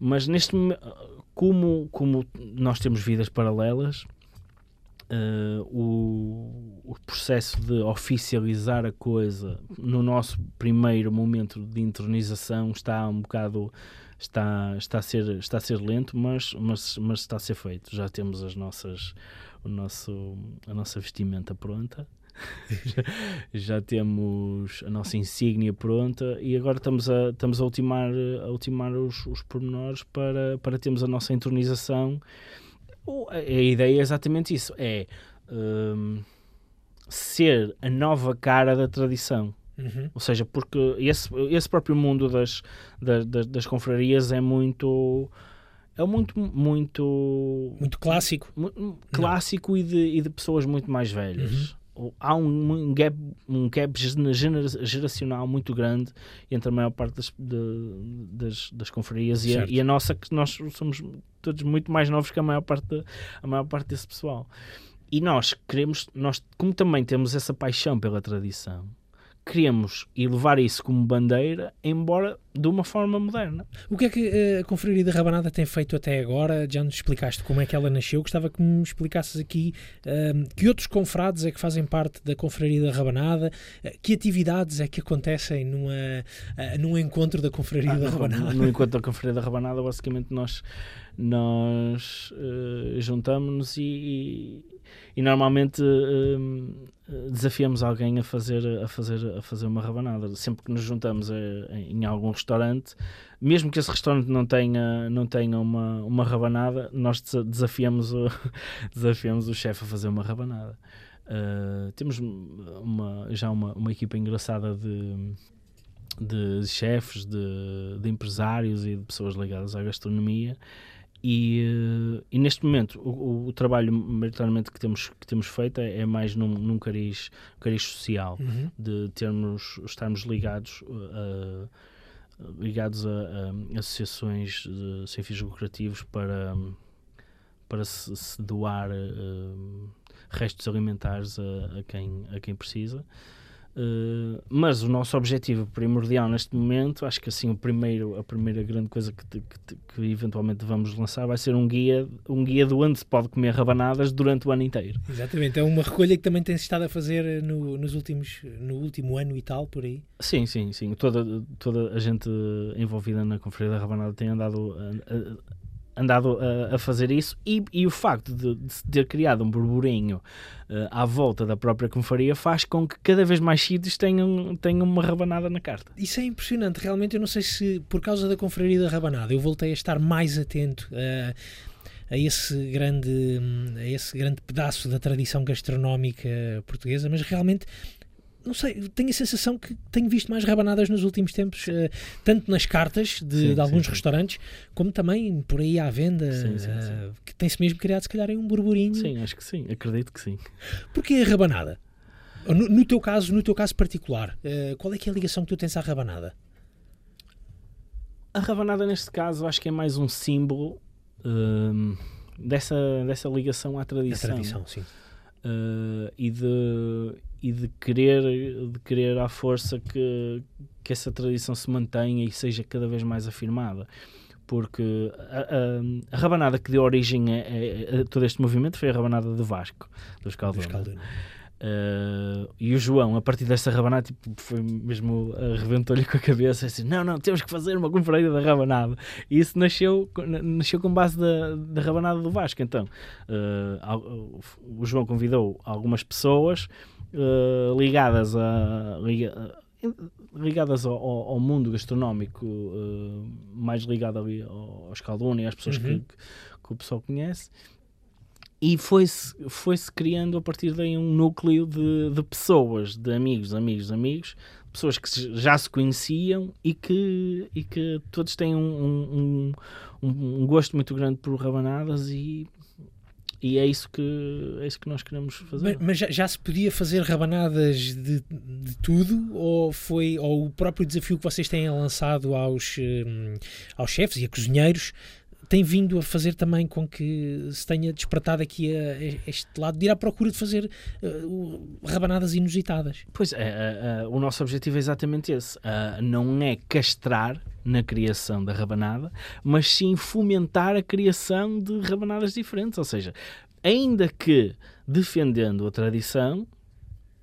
Mas neste como, como nós temos vidas paralelas, uh, o, o, processo de oficializar a coisa no nosso primeiro momento de entronização está um bocado está, está, a, ser, está a ser lento, mas, mas, mas está a ser feito. Já temos as nossas, o nosso, a nossa vestimenta pronta. já temos a nossa insígnia pronta e agora estamos a, estamos a ultimar, a ultimar os, os pormenores para, para termos a nossa entronização. A, ideia é exatamente isso: é um, ser a nova cara da tradição. Uhum. Ou seja, porque esse, esse próprio mundo das, das, das confrarias é muito é muito muito muito clássico clássico e de, e de pessoas muito mais velhas uhum. Há um, gap um gap geracional muito grande entre a maior parte das, de, das, das confrarias e a, e a, nossa que nós somos todos muito mais novos que a maior parte de, a maior parte desse pessoal. E nós queremos nós como também temos essa paixão pela tradição queremos levar isso como bandeira, embora de uma forma moderna. O que é que eh, a Confraria da Rabanada tem feito até agora? Já nos explicaste como é que ela nasceu. Gostava que me explicasses aqui uh, que outros confrades é que fazem parte da Confraria da Rabanada, uh, que atividades é que acontecem numa, uh, num encontro da Confraria ah, da Rabanada. No encontro da Confraria da Rabanada, basicamente nós, nós juntamos-nos e, e, e, normalmente desafiamos alguém a fazer, a fazer, a fazer uma rabanada. Sempre que nos juntamos eh, em algum restaurante, mesmo que esse restaurante não tenha, não tenha uma, uma rabanada, nós desafiamos o, desafiamos o chefe a fazer uma rabanada. Uh, temos uma, já uma, uma equipa engraçada de, de chefes, de, de empresários e de pessoas ligadas à gastronomia e, eh, e, neste momento o, o, trabalho maioritariamente que temos, que temos feito é, é mais num, num cariz, cariz social, uhum. de termos, estarmos ligados a, ligados a, a, associações sem fins lucrativos para, para se, se doar uh, restos alimentares a, a, quem, a quem precisa. Uh, mas o nosso objetivo primordial neste momento, acho que assim o primeiro, a primeira grande coisa que, que, que, eventualmente vamos lançar vai ser um guia, um guia de onde se pode comer rabanadas durante o ano inteiro. Exatamente, é uma recolha que também tem-se estado a fazer no, nos últimos, no último ano e tal, por aí. Sim, sim, sim. Toda, toda a gente envolvida na Conferência da Rabanada tem andado a, a, andado a, a fazer isso e, e, o facto de, de ter criado um burburinho uh, à volta da própria confraria faz com que cada vez mais sítios tenham, tenham uma rabanada na carta. Isso é impressionante, realmente eu não sei se por causa da confraria da rabanada eu voltei a estar mais atento a esse grande a esse grande pedaço da tradição gastronómica portuguesa, mas realmente não sei, tenho a sensação que tenho visto mais rabanadas nos últimos tempos, uh, tanto nas cartas de, sim, de alguns sim, restaurantes, como também por aí à venda, sim, uh, que tem-se mesmo criado, se calhar, um burburinho. Sim, acho que sim, acredito que sim. Porquê a rabanada? No, no, teu caso, no teu caso particular, uh, qual é que é a ligação que tu tens à rabanada? A rabanada, neste caso, acho que é mais um símbolo ehm, dessa, dessa ligação à tradição. Tradição, sim. E de e de querer, de querer à força que, que essa tradição se mantenha e seja cada vez mais afirmada. Porque a, a, a rabanada que deu origem a, a, todo este movimento foi a rabanada do Vasco, dos Caldeira. Uh, e o João, a partir dessa rabanada, tipo, foi mesmo uh, reventou-lhe com a cabeça assim: não, não, temos que fazer uma conferência da rabanada. E isso nasceu, nasceu com base da, da rabanada do Vasco. Então, uh, o João convidou algumas pessoas uh, ligadas a. Liga, ligadas ao, ao, mundo gastronómico, mais ligado ali aos Calduni, às pessoas uhum. que, que, o pessoal conhece, e foi-se foi -se criando a partir daí um núcleo de, de pessoas, de amigos, amigos, amigos, pessoas que já se conheciam e que, e que todos têm um, um, um, um gosto muito grande por rabanadas e e é isso que, é isso que nós queremos fazer. Mas, mas já, já, se podia fazer rabanadas de, de, tudo? Ou foi ou o próprio desafio que vocês têm lançado aos, um, aos chefes e a cozinheiros tem vindo a fazer também com que se tenha despertado aqui a, a este lado de ir à procura de fazer uh, rabanadas inusitadas. Pois é, uh, uh, o nosso objetivo é exatamente esse. não é castrar na criação da rabanada, mas sim fomentar a criação de rabanadas diferentes. Ou seja, ainda que defendendo a tradição,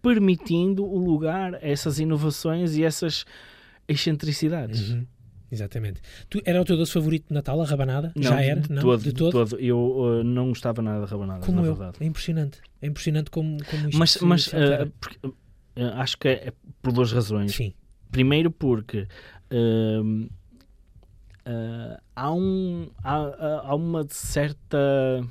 permitindo o lugar a essas inovações e essas excentricidades. Uhum. Exatamente. Tu, era o teu doce favorito de Natal, a rabanada? Não, Já era? Não, todo, de todo? todo. Eu uh, não gostava nada da rabanada, como na eu. verdade. É impressionante. É impressionante como, como isto Mas, mas uh, porque, uh, acho que é por duas razões. Sim. Primeiro porque uh, há, um, há, há uma certa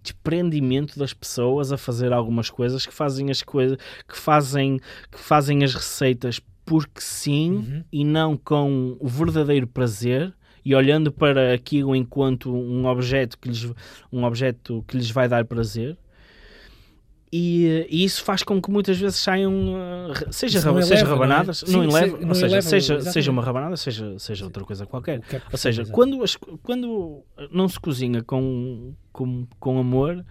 desprendimento das pessoas a fazer algumas coisas que fazem as coisas que fazem que fazem as receitas porque sim uhum. e não com o verdadeiro prazer e olhando para aquilo enquanto um objeto que lhes, um objeto que lhes vai dar prazer. E, e isso faz com que muitas vezes saiam, uh, seja, seja eleva, rabanadas, não, é? não, eleva, ou seja, eleva, seja, seja uma rabanada, seja, seja outra coisa qualquer. É ou seja, quando, as, quando não se cozinha com, com, com amor,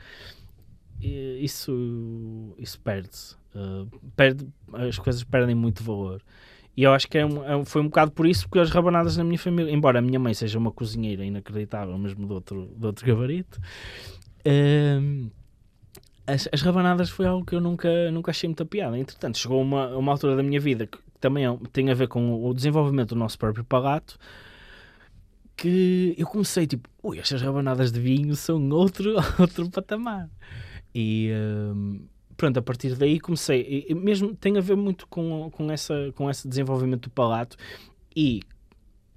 isso, isso perde-se. Uh, perde, as coisas perdem muito valor. E eu acho que é um, é, foi um bocado por isso que as rabanadas na minha família, embora a minha mãe seja uma cozinheira inacreditável, mesmo de outro, de outro gabarito, uh, as, as, rabanadas foi algo que eu nunca, nunca achei muita piada. Entretanto, chegou uma, uma altura da minha vida que também é, tem a ver com o desenvolvimento do nosso próprio palato, que eu comecei tipo, ui, estas rabanadas de vinho são outro, outro patamar. E. Uh, pronto, a partir daí comecei, e mesmo tem a ver muito com, com, essa, com esse desenvolvimento do palato e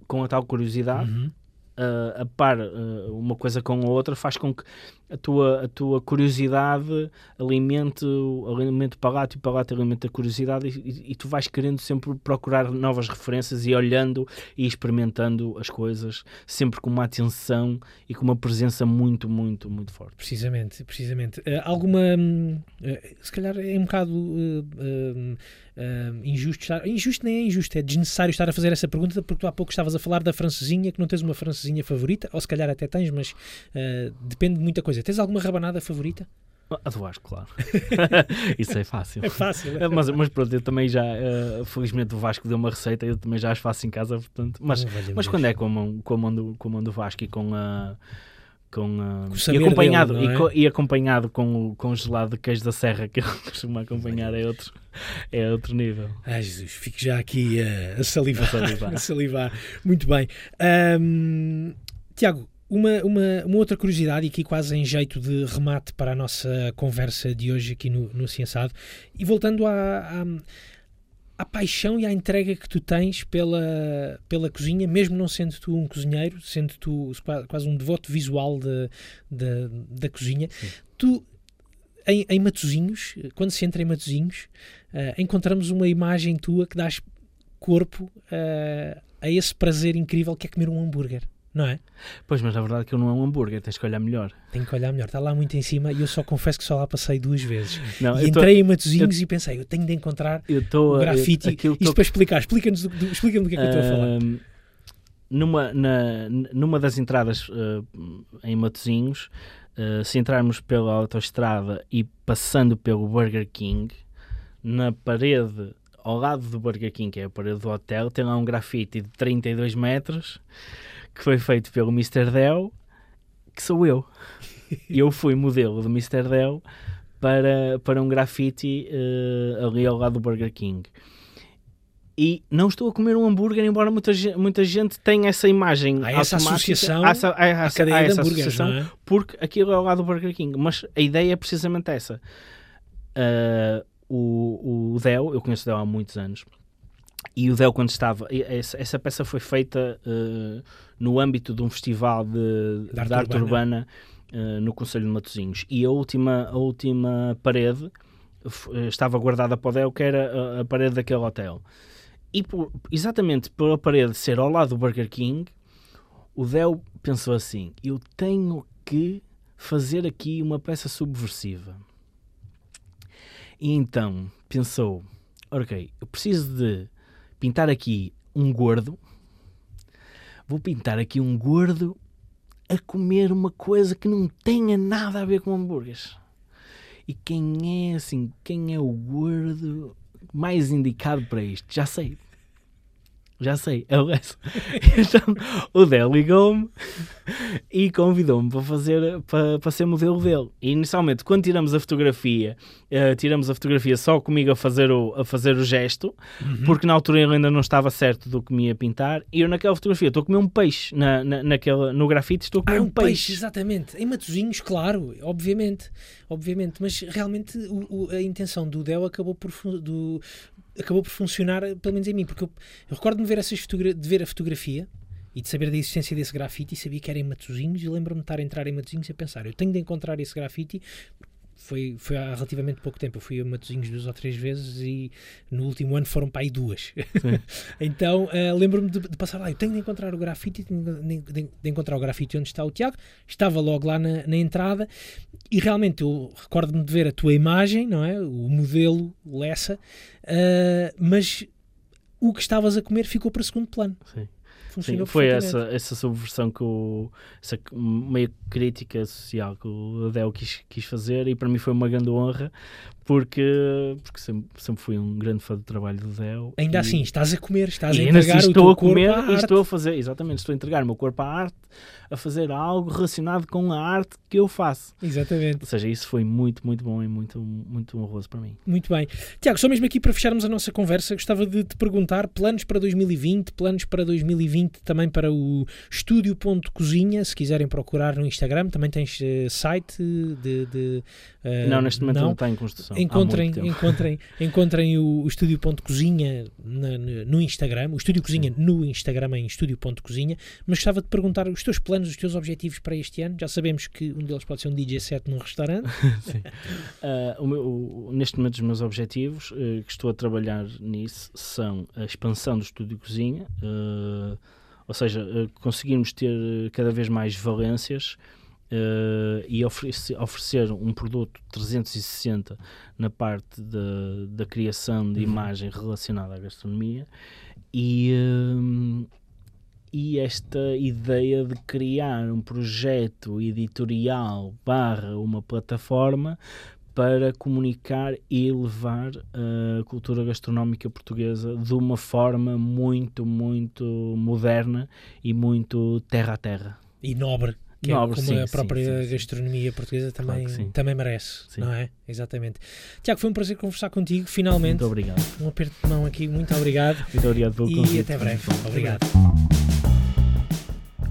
com a tal curiosidade, uhum. uh, a par uh, uma coisa com a outra, faz com que a tua, a tua curiosidade alimente, alimente o palato e o palato alimenta a curiosidade e, e, tu vais querendo sempre procurar novas referências e olhando e experimentando as coisas sempre com uma atenção e com uma presença muito, muito, muito forte. Precisamente, precisamente. Uh, alguma, uh, se calhar é um bocado uh, injusto estar, injusto nem é injusto, é desnecessário estar a fazer essa pergunta porque tu há pouco estavas a falar da francesinha, que não tens uma francesinha favorita, ou se calhar até tens, mas depende de muita coisa Tens alguma rabanada favorita? A do Vasco, claro. Isso é fácil. É fácil. É. Mas, mas pronto, eu também já, uh, felizmente o Vasco deu uma receita, eu também já as faço em casa, portanto. Mas, mas quando é com a, mão, com, a mão do, com a mão do Vasco e com a. Com, com e acompanhado, dele, é? e, co, e, acompanhado com o com gelado de queijo da serra que ele costuma acompanhar é outro, é outro nível. Ai Jesus, fico já aqui uh, a salivar. A salivar. a salivar. Muito bem. Um, Tiago, uma, uma, uma, outra curiosidade, e aqui quase em jeito de remate para a nossa conversa de hoje aqui no, no Ciençado, e voltando à, à, à, paixão e à entrega que tu tens pela, pela cozinha, mesmo não sendo tu um cozinheiro, sendo tu quase um devoto visual de, de da cozinha, Sim. tu em, em Matozinhos, quando se entra em Matozinhos, uh, encontramos uma imagem tua que dás corpo uh, a esse prazer incrível que é comer um hambúrguer não é? Pois, mas a verdade que eu não é um hambúrguer, tens que olhar melhor. Tenho que olhar melhor, está lá muito em cima e eu só confesso que só lá passei duas vezes. Não, e entrei tô, em Matozinhos eu, e pensei, eu tenho de encontrar o um grafite. Eu, Isto tô... para explicar, explica-nos explica do que é que eu estou a falar. Numa, na, numa das entradas uh, em Matozinhos, uh, se entrarmos pela autoestrada e passando pelo Burger King, na parede ao lado do Burger King, que é a parede do hotel, tem lá um grafite de 32 metros que foi feito pelo Mr. Dell, que sou eu. eu fui modelo do Mr. Dell para, para um grafite uh, ali ao lado do Burger King. E não estou a comer um hambúrguer, embora muita, muita gente tenha essa imagem. Há essa associação essa, há, há, à cadeia há de hambúrgueres, é? Porque aquilo é ao lado do Burger King. Mas a ideia é precisamente essa. Uh, o, o Dell, eu conheço o Dell há muitos anos, e o Del, quando estava. Essa, essa peça foi feita uh, no âmbito de um festival de, de arte, de arte urbana, urbana uh, no Conselho de Matosinhos. E a última, a última parede eh, estava guardada para o Del, que era a, a parede daquele hotel. E por, exatamente pela parede ser ao lado do Burger King, o Del pensou assim: eu tenho que fazer aqui uma peça subversiva. E então pensou: ok, eu preciso de pintar aqui um gordo. Vou pintar aqui um gordo a comer uma coisa que não tenha nada a ver com hambúrgueres. E quem é assim, quem é o gordo mais indicado para isto? Já sei. Já sei, é o resto. Então, o Del ligou-me e convidou-me para fazer para, para ser modelo dele. E inicialmente, quando tiramos a fotografia, uh, tiramos a fotografia só comigo a fazer o, a fazer o gesto, uhum. porque na altura ele ainda não estava certo do que me ia pintar. E eu naquela fotografia estou a comer um peixe, na, na, naquela, no grafite estou a comer ah, um, um peixe. peixe. Exatamente, em Matozinhos, claro, obviamente, obviamente, mas realmente o, o, a intenção do Del acabou por do, acabou por funcionar, pelo menos em mim, porque eu, eu recordo-me ver essas de ver a fotografia e de saber da existência desse grafite e sabia que era em Matozinhos e lembro-me de estar a entrar em Matozinhos e a pensar, eu tenho de encontrar esse grafite foi, foi há relativamente pouco tempo. Eu fui a Matozinhos duas ou três vezes e no último ano foram para aí duas. então uh, lembro-me de, de, passar lá. Eu tenho de encontrar o grafite, de, de, de, encontrar o grafite onde está o Tiago. Estava logo lá na, na entrada e realmente eu recordo-me de ver a tua imagem, não é? O modelo Lessa, uh, mas o que estavas a comer ficou para segundo plano. Sim. Sim, foi essa, essa subversão que o, essa meio crítica social que o Adel quis, quis fazer e para mim foi uma grande honra porque, porque sempre, sempre fui um grande fã do trabalho do Adel. Ainda e, assim, estás a comer, estás a entregar assim, estou o teu a comer e estou a fazer, exatamente, estou a entregar o meu corpo à arte, a fazer algo relacionado com a arte que eu faço. Exatamente. Ou seja, isso foi muito, muito bom e muito, muito honroso para mim. Muito bem. Tiago, só mesmo aqui para fecharmos a nossa conversa, gostava de te perguntar planos para 2020, planos para 2020 também para o estúdio.cozinha, se quiserem procurar no Instagram, também tens uh, site de... de uh, não, neste momento não, não está em construção. Encontrem, encontrem, encontrem o, o estúdio.cozinha no Instagram, o Estúdio Cozinha Sim. no Instagram em estúdio.cozinha, mas gostava de perguntar os teus planos, os teus objetivos para este ano. Já sabemos que um deles pode ser um DJ set num restaurante. uh, o meu, o, neste momento, os meus objetivos, uh, que estou a trabalhar nisso, são a expansão do Estúdio Cozinha, uh, ou seja, conseguirmos ter cada vez mais valências uh, e oferecer, oferecer um produto 360 na parte da, da criação de uhum. imagem relacionada à gastronomia e, uh, e esta ideia de criar um projeto editorial barra uma plataforma para comunicar e levar a cultura gastronómica portuguesa de uma forma muito, muito moderna e muito terra a terra. E nobre que é como sim, a própria sim, sim, gastronomia portuguesa também, claro também merece, não é? Exatamente. Tiago, foi um prazer conversar contigo, finalmente. Muito obrigado. Um aperto de mão aqui, muito obrigado. Muito obrigado pelo convite. E até breve. Obrigado.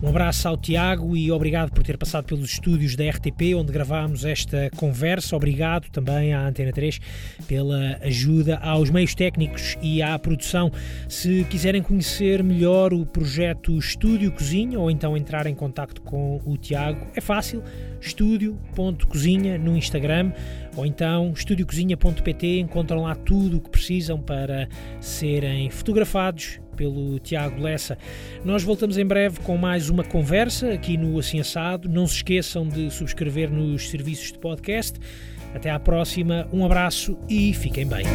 Um abraço ao Tiago e obrigado por ter passado pelos estúdios da RTP, onde gravámos esta conversa. Obrigado também à Antena 3 pela ajuda aos meios técnicos e à produção. Se quiserem conhecer melhor o projeto Estúdio Cozinha ou então entrar em contato com o Tiago, é fácil. Estúdio.cozinha no Instagram ou então estudiocozinha.pt. Encontram lá tudo o que precisam para serem fotografados pelo Tiago Lessa. Nós voltamos em breve com mais uma conversa aqui no Assim Assado. Não se esqueçam de subscrever nos serviços de podcast. Até à próxima, um abraço e fiquem bem.